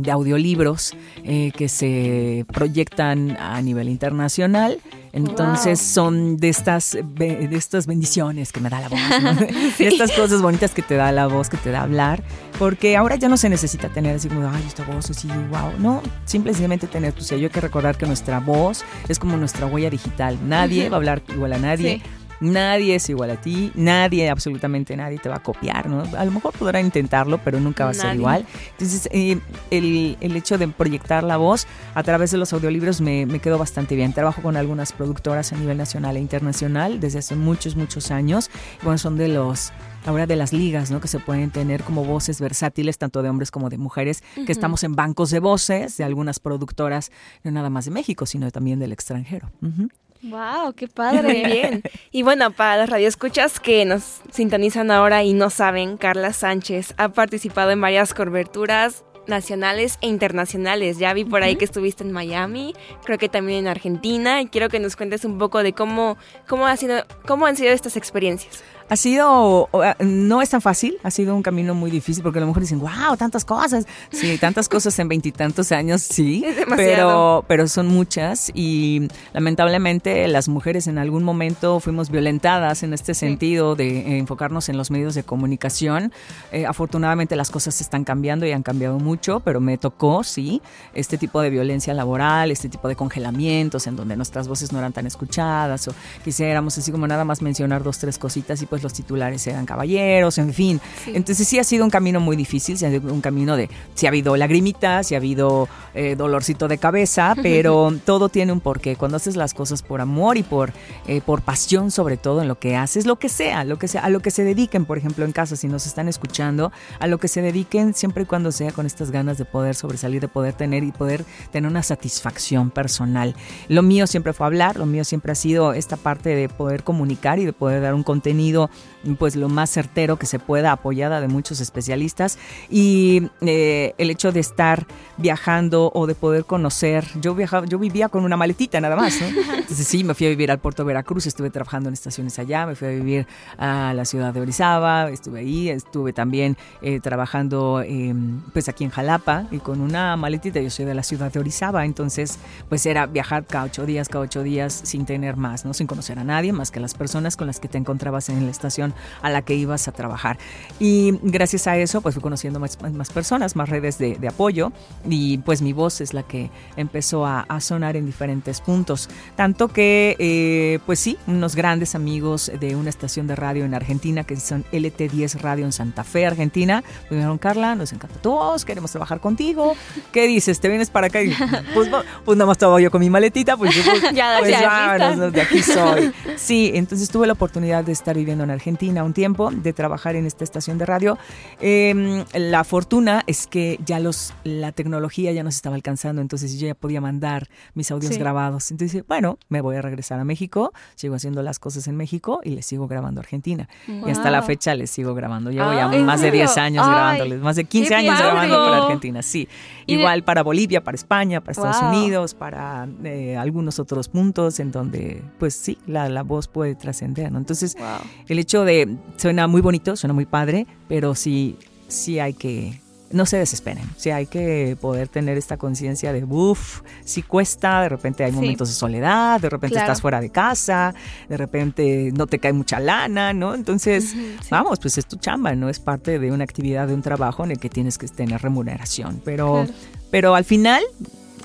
de audiolibros eh, que se proyectan a nivel internacional. Entonces son de estas, de estas bendiciones que me da la voz, ¿no? de estas cosas bonitas que te da la voz, que te da hablar, porque ahora ya no se necesita tener así como, ay, esta voz así, wow, no, simplemente tener tu sello. Hay que recordar que nuestra voz es como nuestra huella digital. Nadie va a hablar igual a nadie. Sí. Nadie es igual a ti, nadie, absolutamente nadie te va a copiar, ¿no? A lo mejor podrá intentarlo, pero nunca va a ser Nadie. igual. Entonces, eh, el, el hecho de proyectar la voz a través de los audiolibros me, me quedó bastante bien. Trabajo con algunas productoras a nivel nacional e internacional desde hace muchos, muchos años. Bueno, son de los ahora de las ligas, ¿no? Que se pueden tener como voces versátiles, tanto de hombres como de mujeres, que estamos en bancos de voces de algunas productoras, no nada más de México, sino también del extranjero. Ujú. Wow, qué Muy padre. bien. Y bueno, para las radioescuchas que nos sintonizan ahora y no saben, Carla Sánchez ha participado en varias coberturas nacionales e internacionales. Ya vi por ahí que estuviste en Miami, creo que también en Argentina, y quiero que nos cuentes un poco de cómo, cómo, ha sido, cómo han sido estas experiencias. Ha sido, no es tan fácil, ha sido un camino muy difícil porque a lo mejor dicen, wow, tantas cosas. Sí, tantas cosas en veintitantos años, sí, Es demasiado. pero, pero son muchas y lamentablemente las mujeres en algún momento fuimos violentadas en este sentido de eh, enfocarnos en los medios de comunicación. Eh, afortunadamente las cosas están cambiando y han cambiado mucho, pero me tocó, sí, este tipo de violencia laboral, este tipo de congelamientos en donde nuestras voces no eran tan escuchadas o quisiéramos así como nada más mencionar dos, tres cositas y pues los titulares eran caballeros, en fin. Entonces sí ha sido un camino muy difícil, sí ha sido un camino de, sí ha habido lagrimitas, sí ha habido eh, dolorcito de cabeza, pero todo tiene un porqué. Cuando haces las cosas por amor y por, eh, por pasión sobre todo en lo que haces, lo que sea, lo que sea, a lo que se dediquen, por ejemplo, en casa, si nos están escuchando, a lo que se dediquen siempre y cuando sea con estas ganas de poder sobresalir, de poder tener y poder tener una satisfacción personal. Lo mío siempre fue hablar, lo mío siempre ha sido esta parte de poder comunicar y de poder dar un contenido pues lo más certero que se pueda, apoyada de muchos especialistas y eh, el hecho de estar viajando o de poder conocer, yo viajaba, yo vivía con una maletita nada más, ¿no? Entonces sí, me fui a vivir al puerto de Veracruz, estuve trabajando en estaciones allá, me fui a vivir a la ciudad de Orizaba, estuve ahí, estuve también eh, trabajando eh, pues aquí en Jalapa y con una maletita, yo soy de la ciudad de Orizaba, entonces pues era viajar cada ocho días, cada ocho días sin tener más, ¿no? Sin conocer a nadie más que las personas con las que te encontrabas en la estación a la que ibas a trabajar. Y gracias a eso pues fui conociendo más, más personas, más redes de, de, apoyo y pues mi voz es la que empezó a, a sonar en diferentes puntos. Tanto que eh, pues sí, unos grandes amigos de una estación de radio en Argentina que son LT10 Radio en Santa Fe, Argentina, me dijeron, Carla, nos encanta tu voz, queremos trabajar contigo. ¿Qué dices? ¿Te vienes para acá? Y, pues, pues nada más estaba yo con mi maletita, pues pues, ya, pues ya, vámonos, de aquí soy. Sí, entonces tuve la oportunidad de estar viviendo en Argentina un tiempo, de trabajar en esta estación de radio. Eh, la fortuna es que ya los, la tecnología ya nos estaba alcanzando, entonces yo ya podía mandar mis audios Sí. grabados. Entonces, bueno, me voy a regresar a México, sigo haciendo las cosas en México y les sigo grabando a Argentina. Y hasta la fecha les sigo grabando. Llevo Ah, ya ¿en más de serio? 10 años Ay, grabándoles, más de 15 qué años padre. grabando para Argentina, sí. Igual para Bolivia, para España, para Estados Wow. Unidos, para eh, algunos otros puntos en donde, pues sí, la, la voz puede trascender, ¿no? Entonces, Wow. El hecho de, suena muy bonito, suena muy padre, pero sí, sí hay que, no se desesperen, sí hay que poder tener esta conciencia de, uff, sí cuesta, de repente hay Sí. momentos de soledad, de repente Claro. estás fuera de casa, de repente no te cae mucha lana, ¿no? Entonces, sí. vamos, pues es tu chamba, ¿no? Es parte de una actividad, de un trabajo en el que tienes que tener remuneración, pero, Claro. pero al final...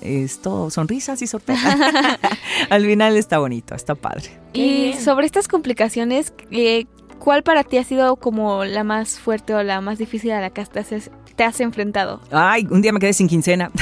Es todo sonrisas y sorpresas. al final está bonito, está padre. Y sobre estas complicaciones, eh, ¿cuál para ti ha sido como la más fuerte o la más difícil a la que te has, te has enfrentado? Ay, un día me quedé sin quincena.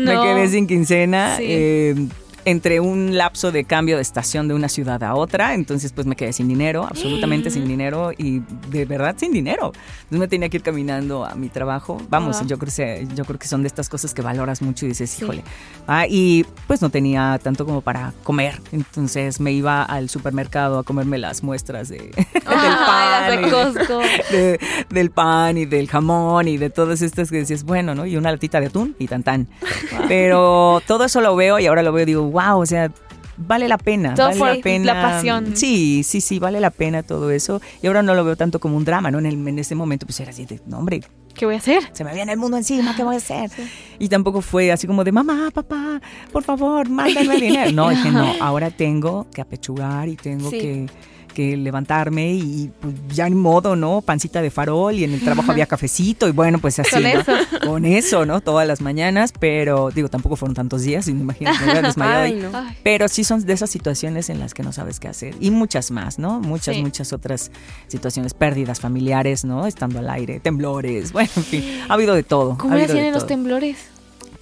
Me quedé sin quincena. Sí. eh, entre un lapso de cambio de estación de una ciudad a otra, entonces pues me quedé sin dinero, absolutamente sin dinero y de verdad sin dinero. Entonces me tenía que ir caminando a mi trabajo. Vamos, Ah. yo creo que yo creo que son de estas cosas que valoras mucho y dices, Sí. híjole. Ah, y pues no tenía tanto como para comer, entonces me iba al supermercado a comerme las muestras de, del Ah, pan. de de- del pan y del jamón y de todas estas que decías, bueno, ¿no? Y una latita de atún y tan tan. Pero todo eso lo veo y ahora lo veo y digo, wow, o sea, vale la pena. Todo vale por la pena. la pasión. Sí, sí, sí, vale la pena todo eso. Y ahora no lo veo tanto como un drama, ¿no? En, el- en ese momento pues era así de, no, hombre, ¿Qué voy a hacer? se me viene el mundo encima, ¿qué voy a hacer? Y tampoco fue así como de, mamá, papá, por favor, mándame dinero. No, dije, no, ahora tengo que apechugar y tengo Sí. que, que levantarme y pues, ya ni modo, ¿no? Pancita de farol y en el trabajo había cafecito y bueno, pues así, Con ¿no? eso. Con eso, ¿no? Todas las mañanas, pero digo, tampoco fueron tantos días, y me imagino que me hubiera desmayado Ay, no. Pero sí son de esas situaciones en las que no sabes qué hacer. Y muchas más, ¿no? Muchas, Sí. muchas otras situaciones, pérdidas familiares, ¿no? Estando al aire, temblores, bueno, en fin, ha habido de todo. ¿Cómo ha hacían en los temblores?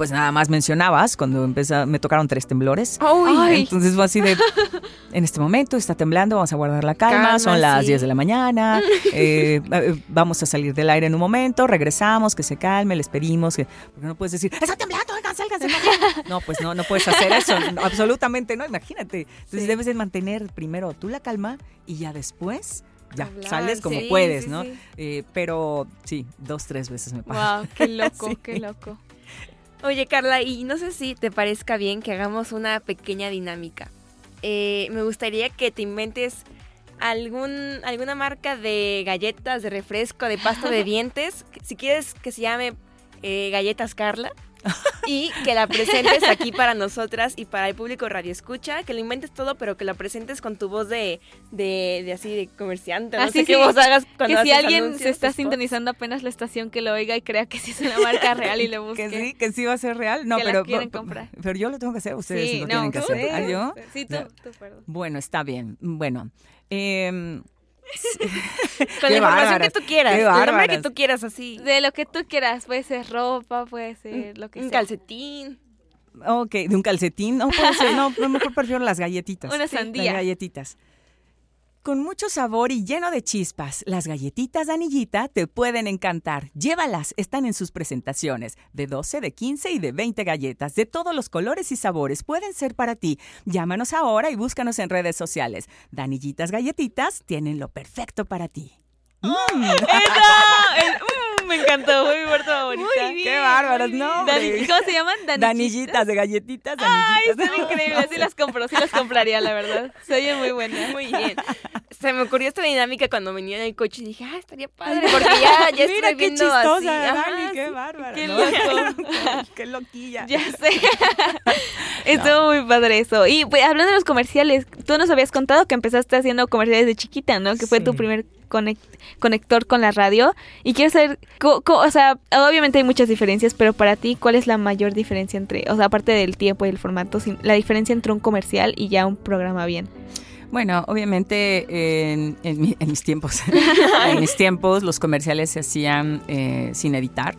Pues nada más mencionabas, cuando empezó, me tocaron tres temblores. Ay. Entonces fue así de, en este momento está temblando, vamos a guardar la calma, Calma, son las sí. 10 de la mañana, eh, eh, vamos a salir del aire en un momento, regresamos, que se calme, les pedimos, que, porque no puedes decir, está temblando, oigan, sálganse. No, pues no, no puedes hacer eso, no, absolutamente no, imagínate. Entonces debes de mantener primero tú la calma y ya después... Ya, Hablar, sales como sí, puedes, sí, ¿no? sí. Eh, pero sí, dos, tres veces me pasa. Wow, qué loco, qué loco. Oye, Carla, y no sé si te parezca bien que hagamos una pequeña dinámica. Eh, me gustaría que te inventes algún, alguna marca de galletas, de refresco, de pasta de dientes. Si quieres que se llame eh, Galletas Carla. Y que la presentes aquí para nosotras y para el público Radio Escucha, que lo inventes todo, pero que la presentes con tu voz de, de, de así de comerciante. No Así sé qué sí, voz hagas cuando Que si haces alguien anuncios, se está sintonizando apenas la estación, que lo oiga y crea que sí es una marca real y lo busque. Que sí, que sí va a ser real. No, Que la pero, quieren pero- comprar. pero yo lo tengo que hacer, ustedes Sí, lo no, tienen que hacer. ¿Ah, yo? Sí, tú, tú, perdón. Bueno, está bien. Bueno. em, Con la información que tú quieras. El nombre que tú quieras, así. De lo que tú quieras, puede ser ropa, puede ser lo que un sea. calcetín. ok, de un calcetín. No, puede ser, no, mejor prefiero las galletitas. Una Sí, sandía. Las galletitas. Con mucho sabor y lleno de chispas, las galletitas de anillita te pueden encantar. Llévalas, están en sus presentaciones. De 12, de 15 y de 20 galletas, de todos los colores y sabores, pueden ser para ti. Llámanos ahora y búscanos en redes sociales. Danillitas Galletitas tienen lo perfecto para ti. ¡Eso! El- mm, me encantó, fue mi parte favorita. Muy bien. ¡Qué bárbaras! No, Dani-. ¿Cómo se llaman? Danillitas. Danillitas de galletitas, Ay, están increíbles, sí las compro, sí las compraría, la verdad. Se oye muy buena. Muy bien. Se me ocurrió esta dinámica cuando venía en el coche y dije, ah, estaría padre. Porque ya, ya Mira estoy qué viendo chistosa, así. Dani, Ajá, qué sí. bárbara. qué ¿no? loco. qué loquilla. Ya sé. Estuvo muy padre eso. Y pues, hablando de los comerciales, tú nos habías contado que empezaste haciendo comerciales de chiquita, ¿no? Que fue tu primer conec- conector con la radio. Y quiero saber, co- co- o sea, obviamente hay muchas diferencias, pero para ti, ¿cuál es la mayor diferencia entre, o sea, aparte del tiempo y el formato, sin- la diferencia entre un comercial y ya un programa bien? Bueno, obviamente en, en mi- en mis tiempos, en mis tiempos los comerciales se hacían eh, sin editar.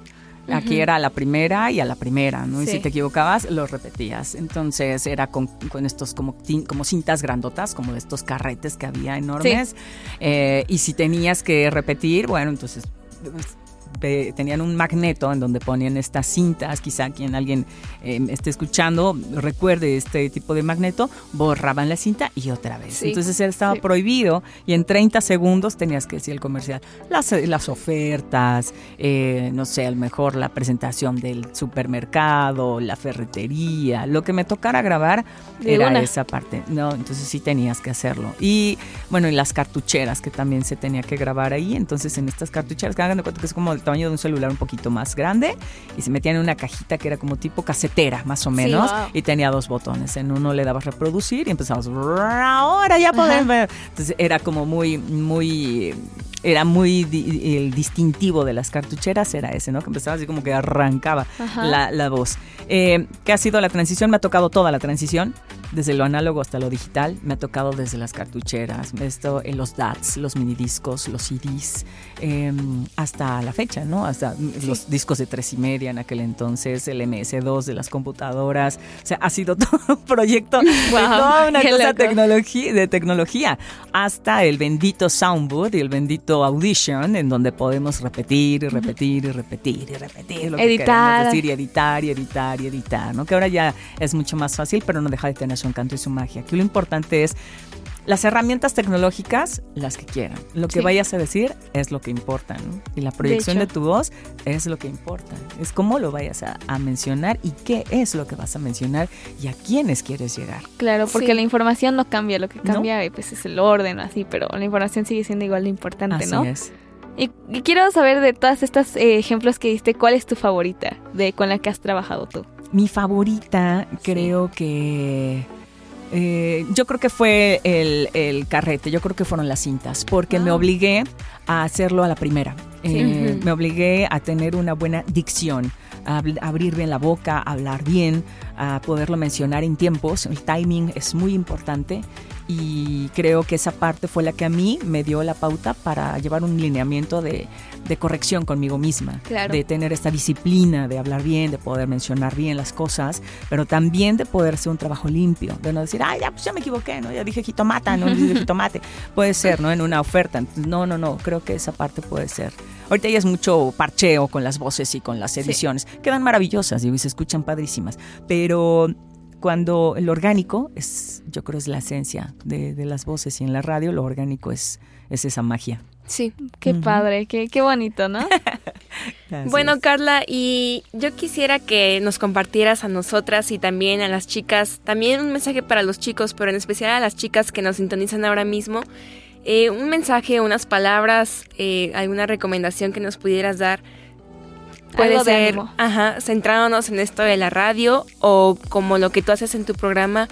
Aquí era a la primera y a la primera, ¿no? Y si te equivocabas, los repetías. Entonces era con, con estos como, tin- como cintas grandotas, como de estos carretes que había enormes. Eh, y si tenías que repetir, bueno, entonces ve- tenían un magneto en donde ponían estas cintas, quizá quien alguien eh, esté escuchando recuerde este tipo de magneto, borraban la cinta y otra vez. Sí, Entonces estaba sí. prohibido y en 30 segundos tenías que decir el comercial. Las, las ofertas, eh, no sé, a lo mejor la presentación del supermercado, la ferretería, lo que me tocara grabar De era una. esa parte. No, entonces sí tenías que hacerlo. Y bueno, y las cartucheras que también se tenía que grabar ahí. Entonces en estas cartucheras, que hagan de cuenta que es como el tamaño de un celular un poquito más grande y se metían en una cajita que era como tipo casetera, más o menos, wow. y tenía dos botones. En uno le dabas reproducir y empezabas, ahora ya podemos ver. Entonces era como muy, muy, era muy di- el distintivo de las cartucheras, era ese, ¿no? Que empezaba así como que arrancaba la, la voz. Eh, ¿Qué ha sido la transición? Me ha tocado toda la transición. desde lo análogo hasta lo digital, me ha tocado desde las cartucheras, esto en los DATs, los minidiscos, los CDs, em, hasta la fecha, ¿no? Hasta los discos de tres y media en aquel entonces, el MS2 de las computadoras, o sea, ha sido todo un proyecto de toda una cosa tecnología, de tecnología, hasta el bendito Soundboard y el bendito Audition, en donde podemos repetir y repetir y repetir y repetir lo que queremos decir y editar y editar y editar, ¿no? Que ahora ya es mucho más fácil, pero no deja de tener su encanto y su magia. Aquí lo importante es las herramientas tecnológicas, las que quieran. Lo que vayas a decir es lo que importa, ¿no? Y la proyección de, tu voz es lo que importa. Es cómo lo vayas a, mencionar y qué es lo que vas a mencionar y a quiénes quieres llegar. Claro, porque la información no cambia, lo que cambia pues es el orden así, pero la información sigue siendo igual de importante, así ¿no? Es. Y, quiero saber de todas estas eh, ejemplos que diste, ¿cuál es tu favorita de con la que has trabajado tú? Mi favorita creo que eh, yo creo que fue el, carrete, yo creo que fueron las cintas, porque me ah. obligué a hacerlo a la primera. Eh, me obligué a tener una buena dicción, a abrir bien la boca, a hablar bien, a poderlo mencionar en tiempos. El timing es muy importante y creo que esa parte fue la que a mí me dio la pauta para llevar un lineamiento de, corrección conmigo misma, de tener esta disciplina, de hablar bien, de poder mencionar bien las cosas, pero también de poder hacer un trabajo limpio, de no decir, ay, ya, pues ya me equivoqué, ¿no? Ya dije jitomata, no dije jitomate. Puede ser, ¿no? En una oferta. No, no, no, creo que esa parte puede ser. Ahorita ya es mucho parcheo con las voces y con las ediciones. Quedan maravillosas, y se escuchan padrísimas, pero cuando el orgánico es, yo creo, es la esencia de, las voces y en la radio lo orgánico es, es esa magia. Sí, qué padre, qué, qué bonito, ¿no? bueno, Carla, y yo quisiera que nos compartieras a nosotras y también a las chicas, también un mensaje para los chicos, pero en especial a las chicas que nos sintonizan ahora mismo, eh, un mensaje, unas palabras, eh, alguna recomendación que nos pudieras dar Puede ser, ajá, centrándonos en esto de la radio o como lo que tú haces en tu programa,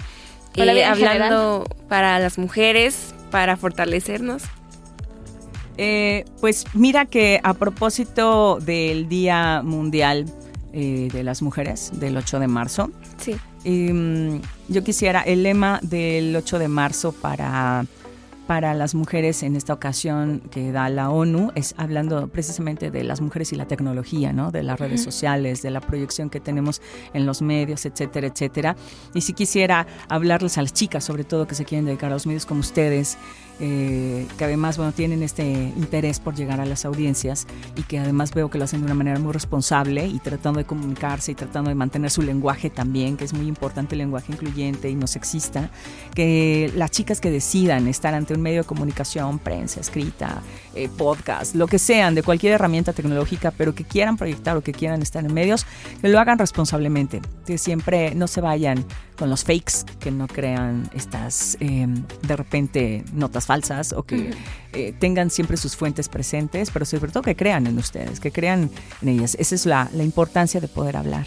eh, hablando para las mujeres, para fortalecernos. Eh, pues mira que a propósito del Día Mundial eh, de las Mujeres, del 8 de marzo, sí. Em, yo quisiera el lema del 8 de marzo para para las mujeres en esta ocasión que da la ONU es hablando precisamente de las mujeres y la tecnología, ¿no? De las redes sociales, de la proyección que tenemos en los medios, etcétera, etcétera. Y si quisiera hablarles a las chicas, sobre todo que se quieren dedicar a los medios como ustedes, eh, que además bueno, tienen este interés por llegar a las audiencias y que además veo que lo hacen de una manera muy responsable y tratando de comunicarse y tratando de mantener su lenguaje también, que es muy importante el lenguaje incluyente y no sexista, que las chicas que decidan estar ante un medio de comunicación, prensa, escrita, eh, podcast, lo que sean, de cualquier herramienta tecnológica, pero que quieran proyectar o que quieran estar en medios, que lo hagan responsablemente, que siempre no se vayan con los fakes, que no crean estas em, de repente notas falsas o que eh, tengan siempre sus fuentes presentes, pero sobre todo que crean en ustedes, que crean en ellas. Esa es la, importancia de poder hablar.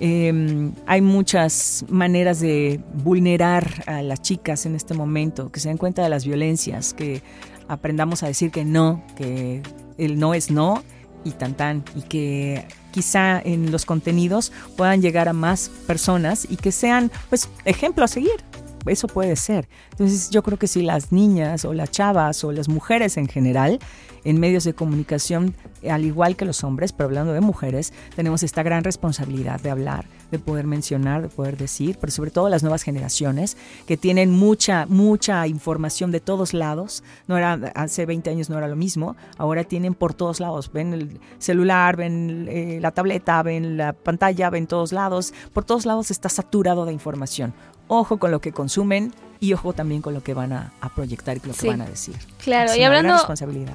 Em, hay muchas maneras de vulnerar a las chicas en este momento, que se den cuenta de las violencias, que aprendamos a decir que no, que el no es no y tan tan, y que quizá en los contenidos puedan llegar a más personas y que sean pues ejemplo a seguir. Eso puede ser. Entonces yo creo que si las niñas o las chavas o las mujeres en general en medios de comunicación, al igual que los hombres, pero hablando de mujeres, tenemos esta gran responsabilidad de hablar, de poder mencionar, de poder decir, pero sobre todo las nuevas generaciones que tienen mucha, mucha información de todos lados. No era, hace 20 años no era lo mismo, ahora tienen por todos lados. Ven el celular, ven eh, la tableta, ven la pantalla, ven todos lados. Por todos lados está saturado de información. Ojo con lo que consumen, y ojo también con lo que van a, proyectar y lo que van a decir. Claro, y hablando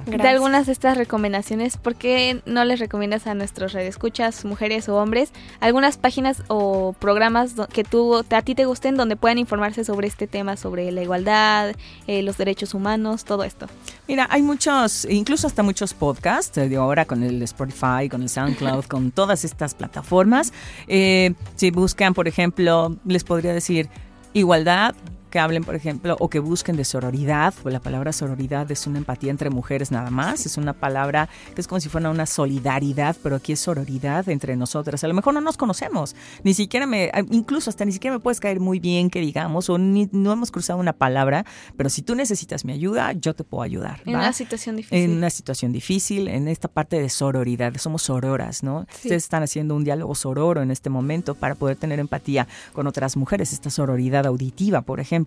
de algunas de estas recomendaciones, ¿por qué no les recomiendas a nuestros radioescuchas, mujeres o hombres, algunas páginas o programas que tú, a ti te gusten donde puedan informarse sobre este tema, sobre la igualdad, eh, los derechos humanos, todo esto? Mira, hay muchos, incluso hasta muchos podcasts, de ahora con el Spotify, con el SoundCloud, con todas estas plataformas. Eh, si buscan, por ejemplo, les podría decir igualdad, que hablen, por ejemplo, o que busquen de sororidad, pues la palabra sororidad es una empatía entre mujeres nada más, es una palabra que es como si fuera una solidaridad, pero aquí es sororidad entre nosotras. A lo mejor no nos conocemos, ni siquiera me, incluso hasta ni siquiera me puedes caer muy bien, que digamos, o ni, no hemos cruzado una palabra, pero si tú necesitas mi ayuda, yo te puedo ayudar. En una situación difícil. En una situación difícil, en esta parte de sororidad, somos sororas, ¿no? Ustedes están haciendo un diálogo sororo en este momento para poder tener empatía con otras mujeres, esta sororidad auditiva, por ejemplo.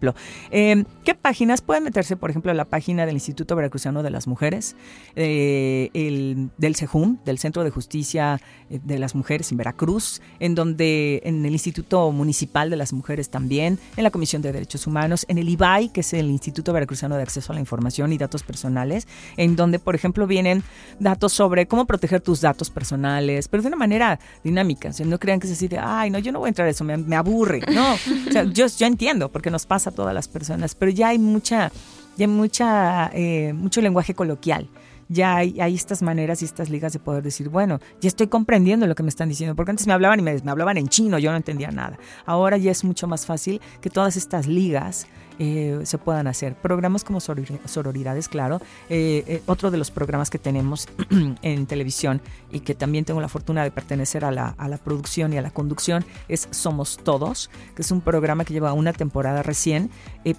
Em, ¿Qué páginas pueden meterse, por ejemplo, la página del Instituto Veracruzano de las Mujeres, eh, el, del CEJUM, del Centro de Justicia eh, de las Mujeres en Veracruz, en donde en el Instituto Municipal de las Mujeres también, en la Comisión de Derechos Humanos, en el IBAI, que es el Instituto Veracruzano de Acceso a la Información y Datos Personales, en donde, por ejemplo, vienen datos sobre cómo proteger tus datos personales, pero de una manera dinámica. O no crean que es así de, ay, no, yo no voy a entrar a eso, me, aburre. No, o sea, yo, yo entiendo, porque nos pasa a todas las personas, pero ya hay mucha, ya hay mucha, eh, mucho lenguaje coloquial ya hay, hay, estas maneras y estas ligas de poder decir, bueno, ya estoy comprendiendo lo que me están diciendo, porque antes me hablaban y me, me hablaban en chino, yo no entendía nada. Ahora ya es mucho más fácil que todas estas ligas eh, se puedan hacer. Programas como Sororidades, claro. Eh, eh, otro de los programas que tenemos en televisión y que también tengo la fortuna de pertenecer a la, a la producción y a la conducción es Somos Todos, que es un programa que lleva una temporada recién,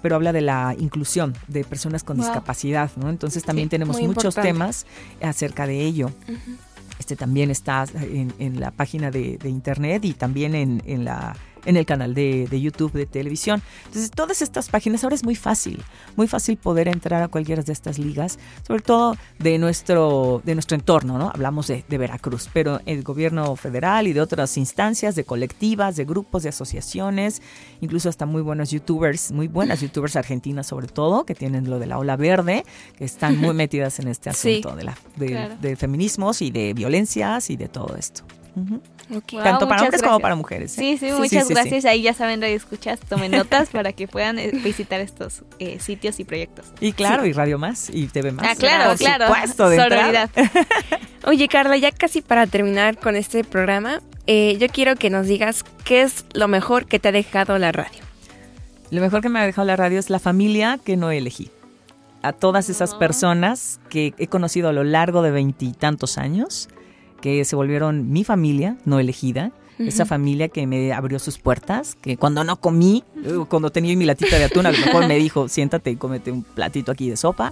pero habla de la inclusión de personas con discapacidad. ¿no? Entonces también tenemos muchos temas acerca de ello. Este también está en, la página de, internet y también en, en la en el canal de, YouTube de televisión. Entonces, todas estas páginas ahora es muy fácil, muy fácil poder entrar a cualquiera de estas ligas, sobre todo de nuestro, de nuestro entorno, ¿no? Hablamos de, Veracruz, pero el gobierno federal y de otras instancias, de colectivas, de grupos, de asociaciones, incluso hasta muy buenos youtubers, muy buenas youtubers argentinas sobre todo, que tienen lo de la ola verde, que están muy metidas en este asunto de, la, de feminismos y de violencias y de todo esto. Tanto para hombres como para mujeres. ¿eh? Sí, sí, muchas gracias. Ahí ya saben, Radio Escuchas, tomen notas para que puedan eh, visitar estos eh, sitios y proyectos. Y claro, y Radio Más y TV Más. Ah, claro, Por claro. Supuesto, de Oye, Carla, ya casi para terminar con este programa, yo quiero que nos digas qué es lo mejor que te ha dejado la radio. Lo mejor que me ha dejado la radio es la familia que no elegí. A todas esas ah. personas que he conocido a lo largo de veintitantos años que se volvieron mi familia, no elegida. Esa familia que me abrió sus puertas, que cuando no comí, eh, cuando tenía mi latita de atún, a lo mejor me dijo, siéntate y cómete un platito aquí de sopa.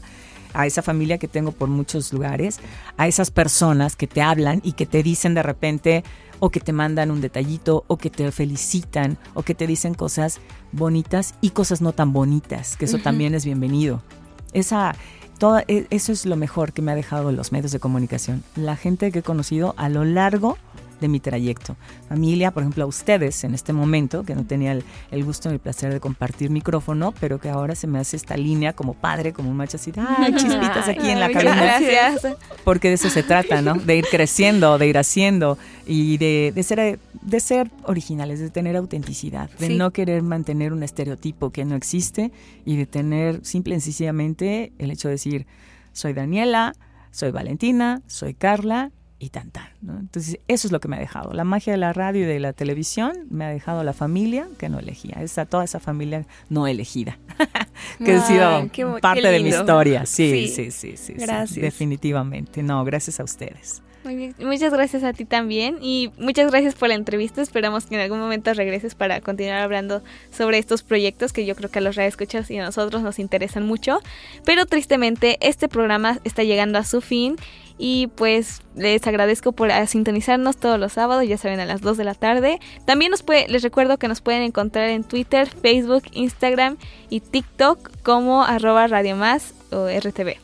A esa familia que tengo por muchos lugares, a esas personas que te hablan y que te dicen de repente, o que te mandan un detallito, o que te felicitan, o que te dicen cosas bonitas y cosas no tan bonitas, que eso también es bienvenido. Esa, e, eso es lo mejor que me ha dejado los medios de comunicación. La gente que he conocido a lo largo de mi trayecto. Familia, por ejemplo, a ustedes en este momento, que no tenía el, gusto ni el placer de compartir micrófono, pero que ahora se me hace esta línea como padre, como un macho así, ¡ay, chispitas aquí en la cabina! Gracias. Porque de eso se trata, ¿no? De ir creciendo, de ir haciendo y de, de ser, de ser originales, de tener autenticidad, de no querer mantener un estereotipo que no existe y de tener simple y sencillamente el hecho de decir, soy Daniela, soy Valentina, soy Carla y tan tan. Entonces, eso es lo que me ha dejado. La magia de la radio y de la televisión me ha dejado la familia que no elegía. Esa, toda esa familia no elegida, que ha sido parte de mi historia. Sí, sí, sí, sí, Gracias. definitivamente. No, gracias a ustedes. Muchas gracias a ti también y muchas gracias por la entrevista. Esperamos que en algún momento regreses para continuar hablando sobre estos proyectos que yo creo que a los radioescuchas y a nosotros nos interesan mucho. Pero tristemente este programa está llegando a su fin y pues les agradezco por sintonizarnos todos los sábados, ya saben, a las 2 de la tarde. También nos les recuerdo que nos pueden encontrar en Twitter, Facebook, Instagram y TikTok como arroba Radio Más o RTV.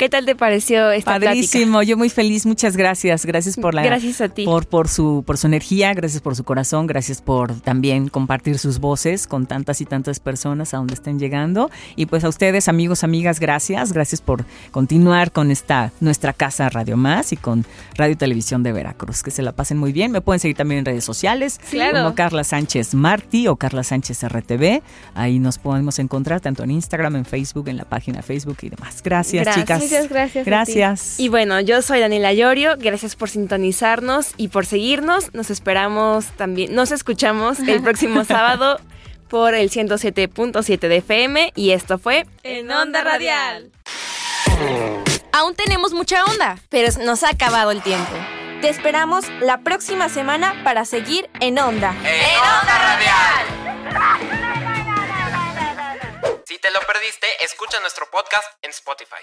¿Qué tal te pareció esta Padrísimo, yo muy feliz, muchas gracias, gracias por la Gracias a ti. por por su por su energía, gracias por su corazón, gracias por también compartir sus voces con tantas y tantas personas a donde estén llegando y pues a ustedes, amigos, amigas, gracias, gracias por continuar con esta nuestra casa Radio Más y con Radio Televisión de Veracruz, que se la pasen muy bien. Me pueden seguir también en redes sociales, como Carla Sánchez Martí o Carla Sánchez RTV. Ahí nos podemos encontrar tanto en Instagram, en Facebook, en la página Facebook y demás. Gracias, gracias. chicas. Muchas gracias. Gracias. Y bueno, yo soy Daniela Llorio. Gracias por sintonizarnos y por seguirnos. Nos esperamos también. Nos escuchamos el próximo sábado por el 107.7 de FM y esto fue En Onda Radial. Aún tenemos mucha onda, pero nos ha acabado el tiempo. Te esperamos la próxima semana para seguir en Onda. En Onda Radial. Si te lo perdiste, escucha nuestro podcast en Spotify.